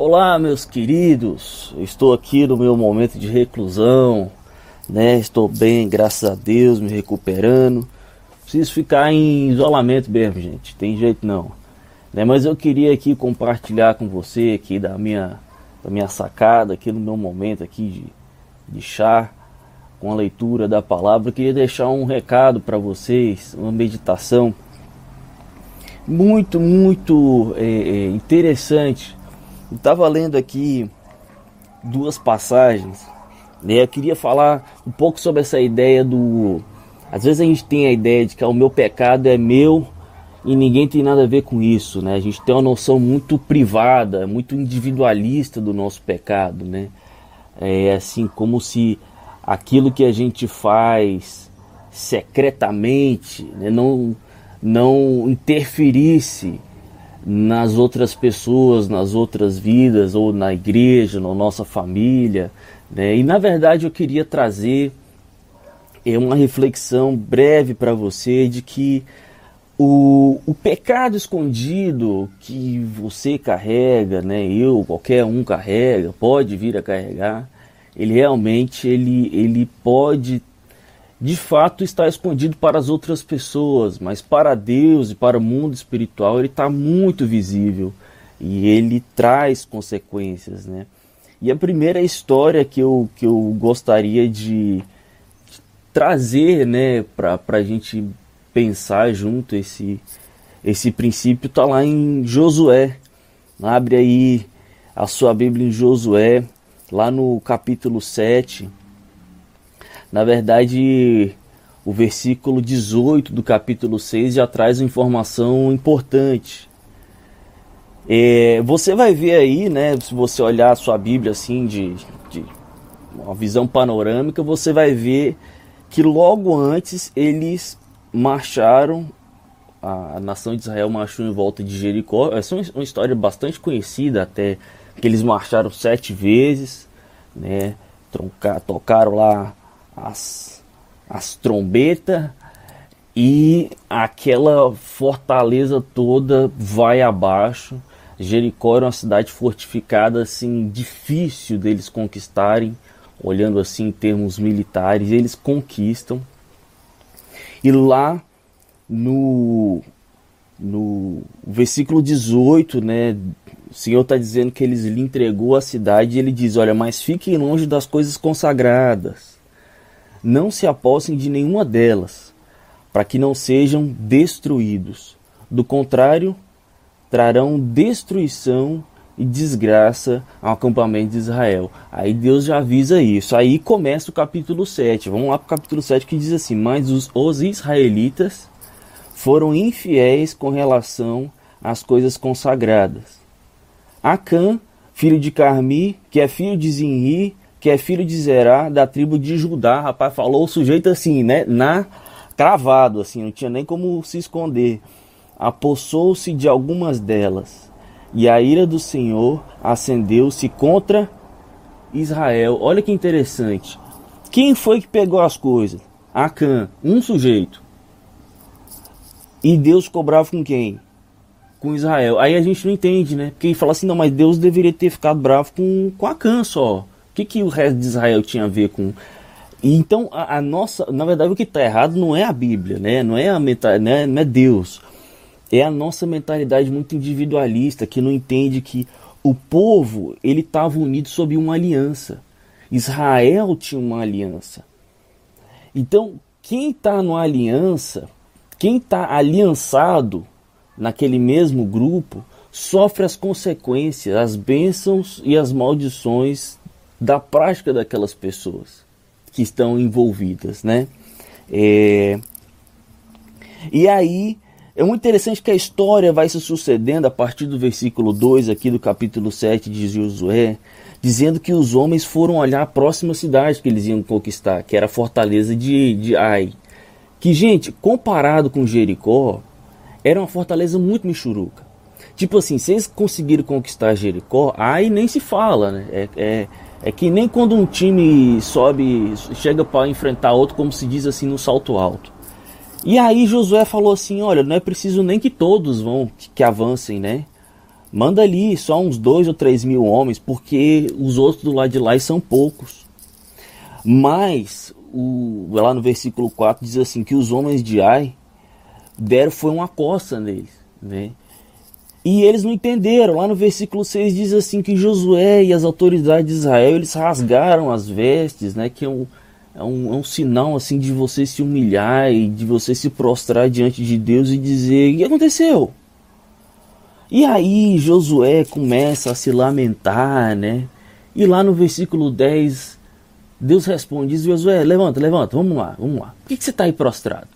Olá, meus queridos. Estou aqui no meu momento de reclusão, né? Estou bem, graças a Deus, me recuperando. Preciso ficar em isolamento mesmo, gente. Tem jeito não. Né? Mas eu queria aqui compartilhar com você aqui da minha, da minha sacada, aqui no meu momento aqui de, de chá, com a leitura da palavra. Eu queria deixar um recado para vocês, uma meditação muito, muito é, interessante estava lendo aqui duas passagens. Né? Eu queria falar um pouco sobre essa ideia do. Às vezes a gente tem a ideia de que o meu pecado é meu e ninguém tem nada a ver com isso, né? A gente tem uma noção muito privada, muito individualista do nosso pecado, né? É assim como se aquilo que a gente faz secretamente né? não, não interferisse nas outras pessoas, nas outras vidas, ou na igreja, na nossa família. Né? E na verdade eu queria trazer é, uma reflexão breve para você de que o, o pecado escondido que você carrega, né, eu, qualquer um carrega, pode vir a carregar, ele realmente ele, ele pode de fato está escondido para as outras pessoas, mas para Deus e para o mundo espiritual ele está muito visível e ele traz consequências, né? E a primeira história que eu, que eu gostaria de trazer, né, para a gente pensar junto esse, esse princípio está lá em Josué. Abre aí a sua Bíblia em Josué, lá no capítulo 7 na verdade, o versículo 18 do capítulo 6 já traz uma informação importante. É, você vai ver aí, né, se você olhar a sua Bíblia assim de, de uma visão panorâmica, você vai ver que logo antes eles marcharam, a, nação de Israel marchou em volta de Jericó. Essa é uma história bastante conhecida até, que eles marcharam sete vezes, né, troncar, tocaram lá as, as trombetas e aquela fortaleza toda vai abaixo. Jericó era uma cidade fortificada, assim, difícil deles conquistarem, olhando assim em termos militares, eles conquistam. E lá no, no versículo 18, né, o Senhor está dizendo que eles lhe entregou a cidade e ele diz: Olha, mas fiquem longe das coisas consagradas não se apossem de nenhuma delas, para que não sejam destruídos. Do contrário, trarão destruição e desgraça ao acampamento de Israel. Aí Deus já avisa isso. Aí começa o capítulo 7. Vamos lá para o capítulo 7 que diz assim: Mas os, os israelitas foram infiéis com relação às coisas consagradas. Acã, filho de Carmi, que é filho de Zinri, que é filho de Zerá, da tribo de Judá. Rapaz, falou o sujeito assim, né? Na cravado, assim, não tinha nem como se esconder. Apossou-se de algumas delas, e a ira do Senhor acendeu-se contra Israel. Olha que interessante. Quem foi que pegou as coisas? Acã, um sujeito. E Deus cobrava com quem? Com Israel. Aí a gente não entende, né? Porque fala assim, não, mas Deus deveria ter ficado bravo com, com Acã só que, que o resto de Israel tinha a ver com. Então, a, a nossa. Na verdade, o que está errado não é a Bíblia, né? não, é a meta, não, é, não é Deus. É a nossa mentalidade muito individualista que não entende que o povo ele estava unido sob uma aliança. Israel tinha uma aliança. Então, quem está numa aliança, quem está aliançado naquele mesmo grupo, sofre as consequências, as bênçãos e as maldições da prática daquelas pessoas que estão envolvidas, né? É... E aí é muito interessante que a história vai se sucedendo a partir do versículo 2 aqui do capítulo 7 de Josué, dizendo que os homens foram olhar a próxima cidade que eles iam conquistar, que era a fortaleza de, de Ai. Que, gente, comparado com Jericó, era uma fortaleza muito michuruca. Tipo assim, se eles conseguiram conquistar Jericó, aí nem se fala, né? É, é, é que nem quando um time sobe, chega para enfrentar outro, como se diz assim, no salto alto. E aí Josué falou assim: olha, não é preciso nem que todos vão, que, que avancem, né? Manda ali só uns dois ou três mil homens, porque os outros do lado de lá são poucos. Mas, o, lá no versículo 4 diz assim: que os homens de Ai deram foi uma coça neles. Né? E eles não entenderam. Lá no versículo 6 diz assim que Josué e as autoridades de Israel eles rasgaram as vestes, né? Que é um, é um, é um sinal assim de você se humilhar e de você se prostrar diante de Deus e dizer: O que aconteceu? E aí Josué começa a se lamentar, né? E lá no versículo 10, Deus responde, diz Josué, levanta, levanta, vamos lá, vamos lá. Por que, que você está aí prostrado?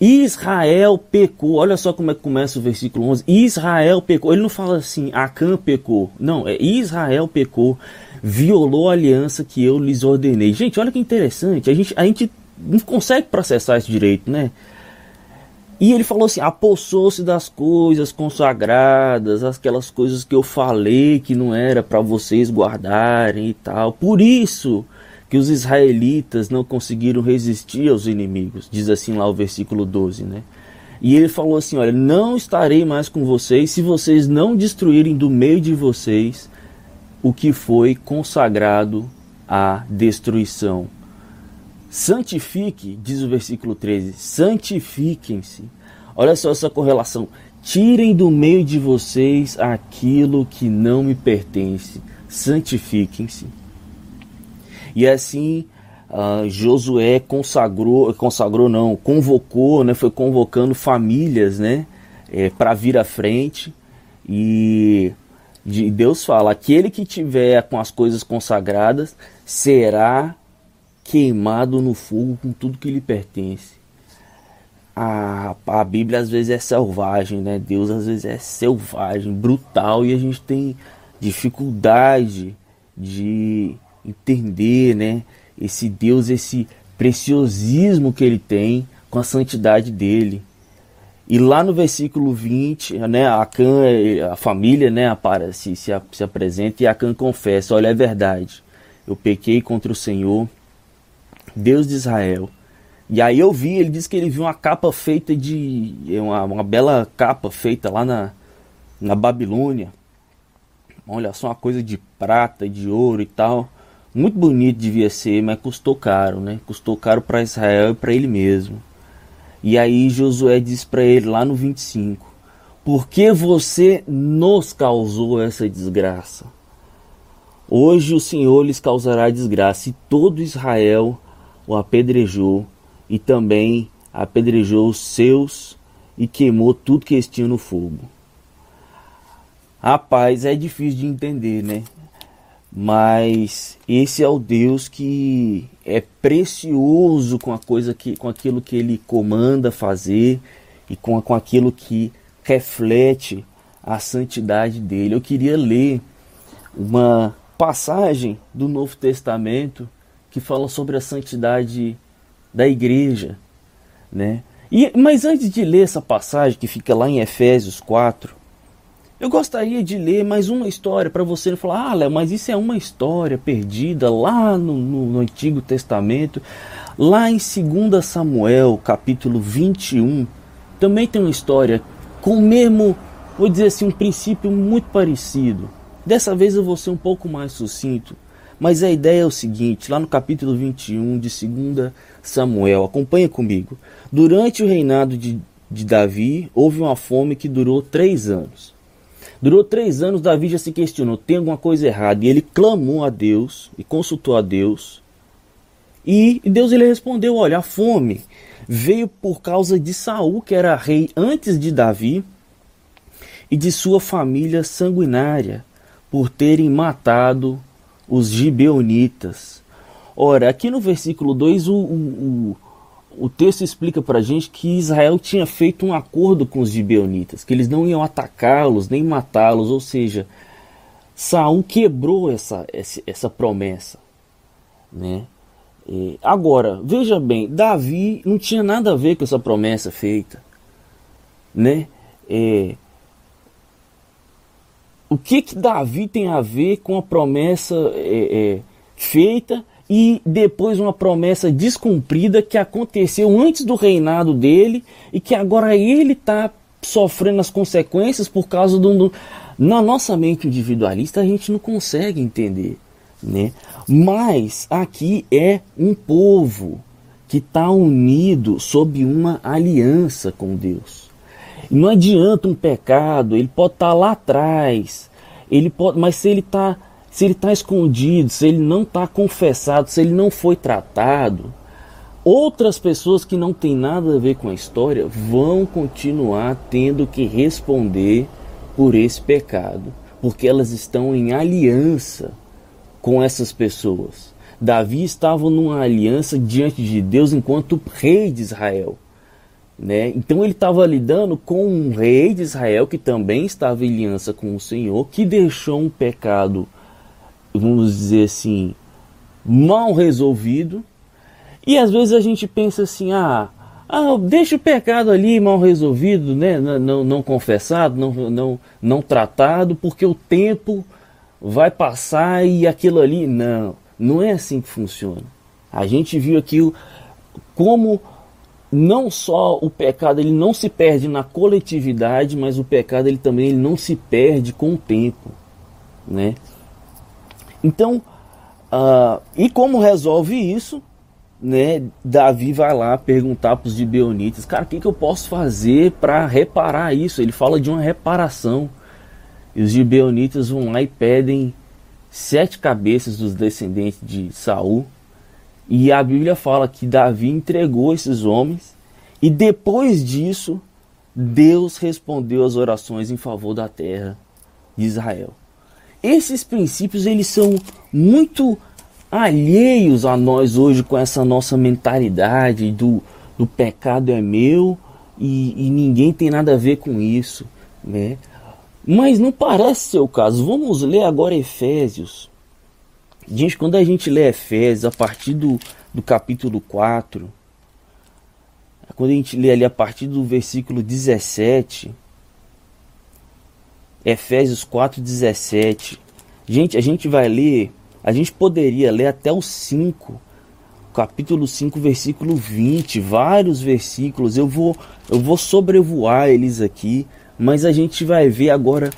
Israel pecou, olha só como é que começa o versículo 11. Israel pecou, ele não fala assim, Acã pecou. Não, é Israel pecou, violou a aliança que eu lhes ordenei. Gente, olha que interessante, a gente, a gente não consegue processar isso direito, né? E ele falou assim: apossou-se das coisas consagradas, aquelas coisas que eu falei que não era para vocês guardarem e tal. Por isso que os israelitas não conseguiram resistir aos inimigos, diz assim lá o versículo 12, né? E ele falou assim: Olha, não estarei mais com vocês se vocês não destruírem do meio de vocês o que foi consagrado à destruição. Santifique, diz o versículo 13, santifiquem-se. Olha só essa correlação. Tirem do meio de vocês aquilo que não me pertence. Santifiquem-se. E assim uh, Josué consagrou, consagrou não, convocou, né, foi convocando famílias, né, é, para vir à frente. E de Deus fala: aquele que tiver com as coisas consagradas será queimado no fogo com tudo que lhe pertence. A, a Bíblia às vezes é selvagem, né? Deus às vezes é selvagem, brutal e a gente tem dificuldade de entender, né? Esse Deus, esse preciosismo que ele tem com a santidade dele. E lá no versículo 20, né, Acã, a família, né, aparece, se, se apresenta e Acã confessa, olha, é verdade, eu pequei contra o Senhor, Deus de Israel. E aí eu vi, ele disse que ele viu uma capa feita de. Uma, uma bela capa feita lá na, na Babilônia. Olha só, uma coisa de prata, de ouro e tal. Muito bonito devia ser, mas custou caro, né? Custou caro para Israel e para ele mesmo. E aí Josué diz para ele lá no 25: Por que você nos causou essa desgraça? Hoje o Senhor lhes causará desgraça e todo Israel o apedrejou e também apedrejou os seus e queimou tudo que eles tinham no fogo. Rapaz, é difícil de entender, né? Mas esse é o Deus que é precioso com a coisa que, com aquilo que ele comanda fazer e com, com aquilo que reflete a santidade dele. Eu queria ler uma passagem do Novo Testamento que fala sobre a santidade da igreja, né? E, mas antes de ler essa passagem que fica lá em Efésios 4, eu gostaria de ler mais uma história para você falar, ah, Léo, mas isso é uma história perdida lá no, no, no Antigo Testamento. Lá em 2 Samuel, capítulo 21, também tem uma história com o mesmo, vou dizer assim, um princípio muito parecido. Dessa vez eu vou ser um pouco mais sucinto. Mas a ideia é o seguinte, lá no capítulo 21 de 2 Samuel, acompanha comigo. Durante o reinado de, de Davi, houve uma fome que durou três anos. Durou três anos, Davi já se questionou, tem alguma coisa errada? E ele clamou a Deus e consultou a Deus. E Deus ele respondeu, olha, a fome veio por causa de Saul, que era rei antes de Davi, e de sua família sanguinária, por terem matado os gibeonitas. Ora, aqui no versículo 2, o, o, o texto explica para a gente que Israel tinha feito um acordo com os gibeonitas, que eles não iam atacá-los nem matá-los, ou seja, Saul quebrou essa, essa, essa promessa. Né? E, agora, veja bem, Davi não tinha nada a ver com essa promessa feita. Né? É, o que que Davi tem a ver com a promessa é, é, feita e depois uma promessa descumprida que aconteceu antes do reinado dele e que agora ele está sofrendo as consequências por causa de um, Na nossa mente individualista a gente não consegue entender, né? Mas aqui é um povo que está unido sob uma aliança com Deus. E não adianta um pecado, ele pode estar tá lá atrás, ele pode, mas se ele está se ele está escondido, se ele não está confessado, se ele não foi tratado, outras pessoas que não têm nada a ver com a história vão continuar tendo que responder por esse pecado, porque elas estão em aliança com essas pessoas. Davi estava numa aliança diante de Deus enquanto rei de Israel. Né? Então ele estava lidando com um rei de Israel que também estava em aliança com o Senhor, que deixou um pecado, vamos dizer assim, mal resolvido. E às vezes a gente pensa assim: ah, ah deixa o pecado ali mal resolvido, né? não, não, não confessado, não, não, não tratado, porque o tempo vai passar e aquilo ali. Não, não é assim que funciona. A gente viu aqui como não só o pecado ele não se perde na coletividade, mas o pecado ele também ele não se perde com o tempo, né? Então, uh, e como resolve isso, né? Davi vai lá perguntar para os gibeonitas, cara, o que, que eu posso fazer para reparar isso? Ele fala de uma reparação. E os gibeonitas vão lá e pedem sete cabeças dos descendentes de Saul e a Bíblia fala que Davi entregou esses homens e depois disso Deus respondeu às orações em favor da terra de Israel. Esses princípios eles são muito alheios a nós hoje com essa nossa mentalidade do, do pecado é meu e, e ninguém tem nada a ver com isso, né? Mas não parece ser o caso. Vamos ler agora Efésios Gente, quando a gente lê Efésios a partir do, do capítulo 4, quando a gente lê ali a partir do versículo 17, Efésios 4, 17, gente, a gente vai ler, a gente poderia ler até o 5, capítulo 5, versículo 20, vários versículos, eu vou, eu vou sobrevoar eles aqui, mas a gente vai ver agora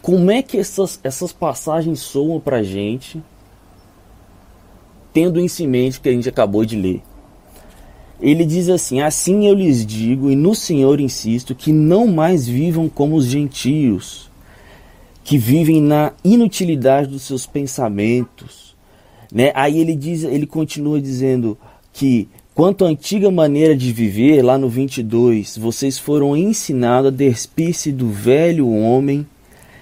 como é que essas, essas passagens soam para gente tendo em si mente que a gente acabou de ler. Ele diz assim: Assim eu lhes digo, e no Senhor insisto, que não mais vivam como os gentios, que vivem na inutilidade dos seus pensamentos. Né? Aí ele diz, ele continua dizendo que quanto à antiga maneira de viver, lá no 22, vocês foram ensinados a despir-se do velho homem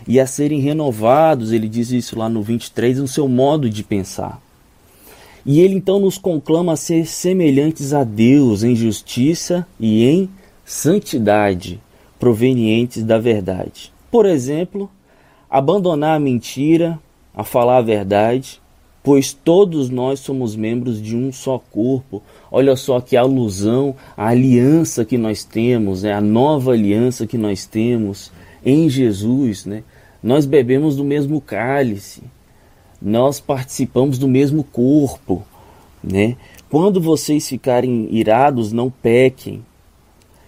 e a serem renovados, ele diz isso lá no 23, no seu modo de pensar. E ele então nos conclama a ser semelhantes a Deus em justiça e em santidade, provenientes da verdade. Por exemplo, abandonar a mentira, a falar a verdade, pois todos nós somos membros de um só corpo. Olha só que alusão à aliança que nós temos, né? a nova aliança que nós temos em Jesus. Né? Nós bebemos do mesmo cálice nós participamos do mesmo corpo, né? Quando vocês ficarem irados, não pequem.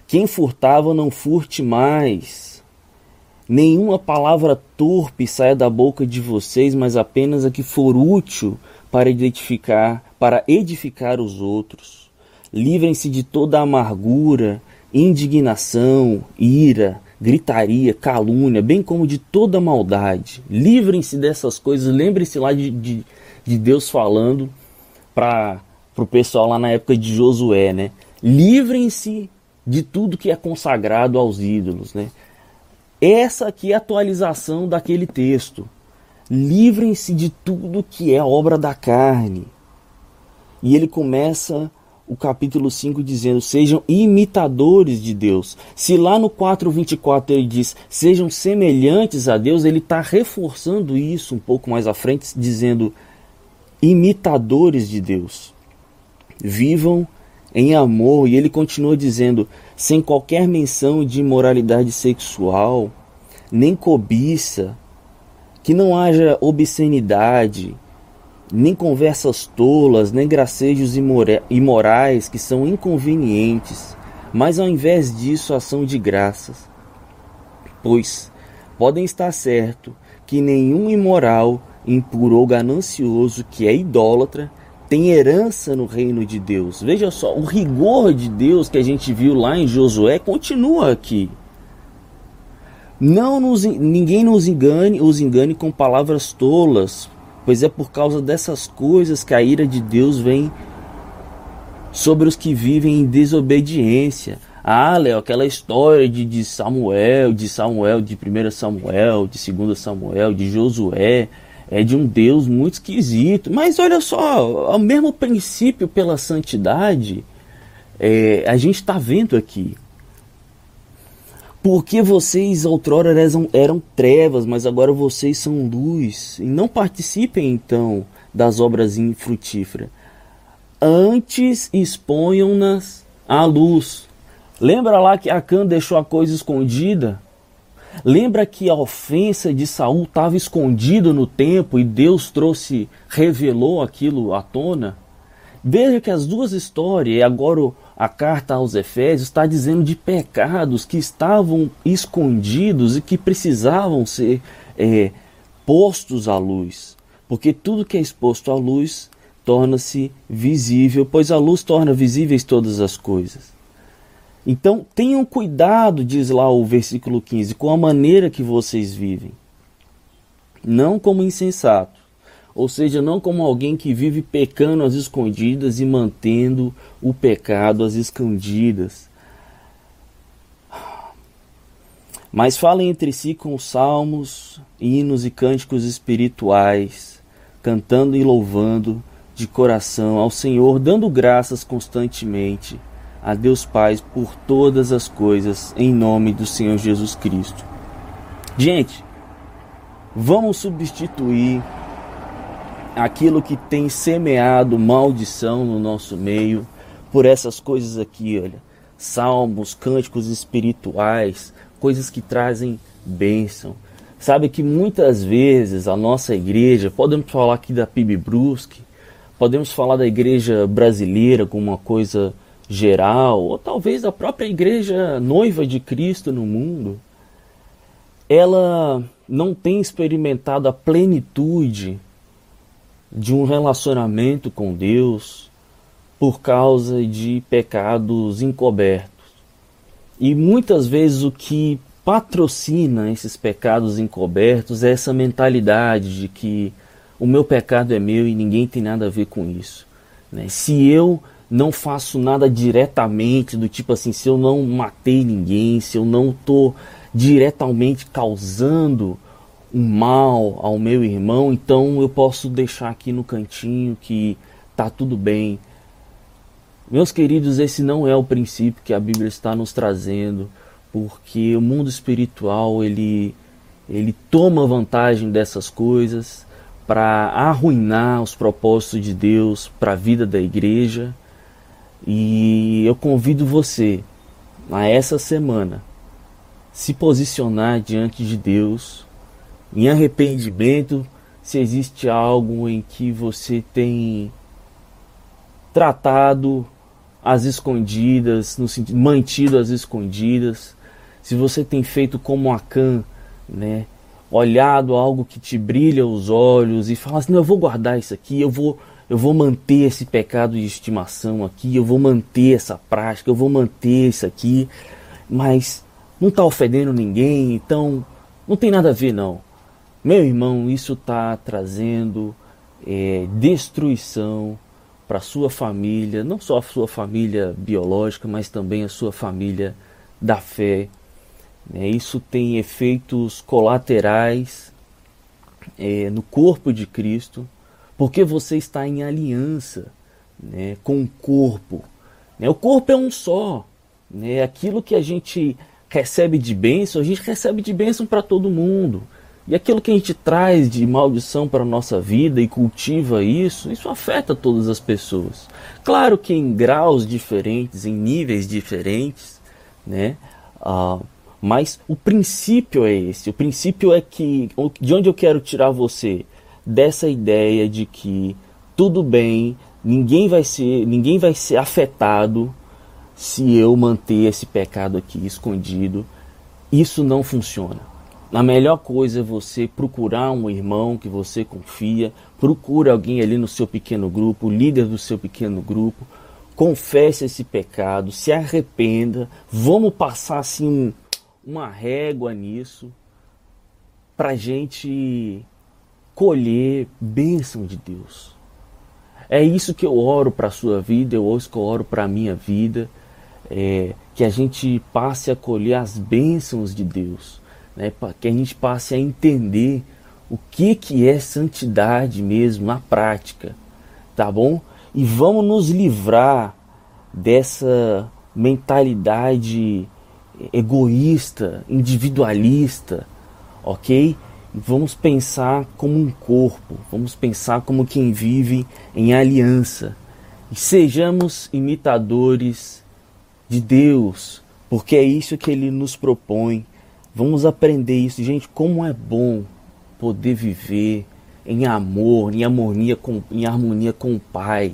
Quem furtava, não furte mais. Nenhuma palavra torpe saia da boca de vocês, mas apenas a que for útil para edificar, para edificar os outros. Livrem-se de toda amargura, indignação, ira, gritaria, calúnia, bem como de toda maldade. Livrem-se dessas coisas, lembrem-se lá de, de, de, Deus falando para o pessoal lá na época de Josué, né? Livrem-se de tudo que é consagrado aos ídolos, né? Essa aqui é a atualização daquele texto. Livrem-se de tudo que é obra da carne. E ele começa o capítulo 5 dizendo: sejam imitadores de Deus. Se lá no 4:24 ele diz: sejam semelhantes a Deus, ele está reforçando isso um pouco mais à frente, dizendo: imitadores de Deus. Vivam em amor. E ele continua dizendo: sem qualquer menção de imoralidade sexual, nem cobiça, que não haja obscenidade nem conversas tolas, nem gracejos imorais que são inconvenientes, mas ao invés disso, ação de graças. Pois, podem estar certo que nenhum imoral, impuro ou ganancioso que é idólatra tem herança no reino de Deus. Veja só, o rigor de Deus que a gente viu lá em Josué continua aqui. Não nos, ninguém nos engane, os engane com palavras tolas, pois é por causa dessas coisas que a ira de Deus vem sobre os que vivem em desobediência. Ah, Léo, aquela história de, de Samuel, de Samuel, de 1 Samuel, de 2 Samuel, de Josué, é de um Deus muito esquisito. Mas olha só, o mesmo princípio pela santidade, é, a gente está vendo aqui. Porque vocês outrora eram, eram trevas, mas agora vocês são luz. E não participem então das obras infrutíferas. Antes exponham-nas à luz. Lembra lá que Acã deixou a coisa escondida? Lembra que a ofensa de Saul estava escondida no tempo e Deus trouxe, revelou aquilo à tona? Veja que as duas histórias, e agora a carta aos Efésios está dizendo de pecados que estavam escondidos e que precisavam ser é, postos à luz. Porque tudo que é exposto à luz torna-se visível, pois a luz torna visíveis todas as coisas. Então tenham cuidado, diz lá o versículo 15, com a maneira que vocês vivem. Não como insensato, ou seja, não como alguém que vive pecando às escondidas e mantendo o pecado às escondidas. Mas falem entre si com salmos, hinos e cânticos espirituais, cantando e louvando de coração ao Senhor, dando graças constantemente a Deus Pai por todas as coisas, em nome do Senhor Jesus Cristo. Gente, vamos substituir aquilo que tem semeado maldição no nosso meio por essas coisas aqui, olha. Salmos, cânticos espirituais, coisas que trazem bênção. Sabe que muitas vezes a nossa igreja, podemos falar aqui da PIB Brusque, podemos falar da igreja brasileira como uma coisa geral, ou talvez a própria igreja noiva de Cristo no mundo, ela não tem experimentado a plenitude de um relacionamento com Deus por causa de pecados encobertos. E muitas vezes o que patrocina esses pecados encobertos é essa mentalidade de que o meu pecado é meu e ninguém tem nada a ver com isso. Né? Se eu não faço nada diretamente, do tipo assim, se eu não matei ninguém, se eu não estou diretamente causando um mal ao meu irmão, então eu posso deixar aqui no cantinho que tá tudo bem. Meus queridos, esse não é o princípio que a Bíblia está nos trazendo, porque o mundo espiritual ele ele toma vantagem dessas coisas para arruinar os propósitos de Deus para a vida da igreja e eu convido você a essa semana se posicionar diante de Deus em arrependimento, se existe algo em que você tem tratado as escondidas, no sentido mantido as escondidas, se você tem feito como Acã, né, olhado algo que te brilha os olhos e fala assim, não, eu vou guardar isso aqui, eu vou eu vou manter esse pecado de estimação aqui, eu vou manter essa prática, eu vou manter isso aqui, mas não está ofendendo ninguém, então não tem nada a ver não. Meu irmão, isso está trazendo é, destruição para sua família, não só a sua família biológica, mas também a sua família da fé. É, isso tem efeitos colaterais é, no corpo de Cristo porque você está em aliança né, com o corpo. Né? O corpo é um só. Né? Aquilo que a gente recebe de bênção, a gente recebe de bênção para todo mundo. E aquilo que a gente traz de maldição para a nossa vida e cultiva isso, isso afeta todas as pessoas. Claro que em graus diferentes, em níveis diferentes, né? Ah, mas o princípio é esse. O princípio é que de onde eu quero tirar você dessa ideia de que tudo bem, ninguém vai ser, ninguém vai ser afetado se eu manter esse pecado aqui escondido. Isso não funciona. a melhor coisa é você procurar um irmão que você confia, procure alguém ali no seu pequeno grupo, líder do seu pequeno grupo, confesse esse pecado, se arrependa, vamos passar assim uma régua nisso para gente colher bênção de Deus. É isso que eu oro para a sua vida, eu eu oro para a minha vida, é, que a gente passe a colher as bênçãos de Deus né, que a gente passe a entender o que, que é santidade mesmo na prática, tá bom? E vamos nos livrar dessa mentalidade egoísta, individualista, ok? Vamos pensar como um corpo, vamos pensar como quem vive em aliança e sejamos imitadores de Deus, porque é isso que Ele nos propõe Vamos aprender isso, gente, como é bom poder viver em amor, em harmonia com, em harmonia com o Pai.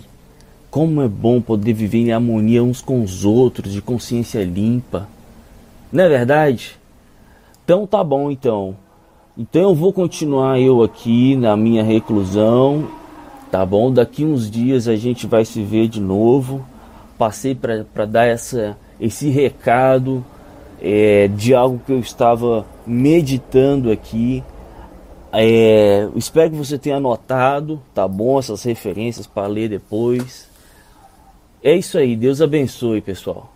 Como é bom poder viver em harmonia uns com os outros, de consciência limpa. Não é verdade? Então tá bom então. Então eu vou continuar eu aqui na minha reclusão, tá bom? Daqui uns dias a gente vai se ver de novo. Passei para dar essa, esse recado é, de algo que eu estava meditando aqui. É, espero que você tenha anotado, tá bom? Essas referências para ler depois. É isso aí, Deus abençoe, pessoal.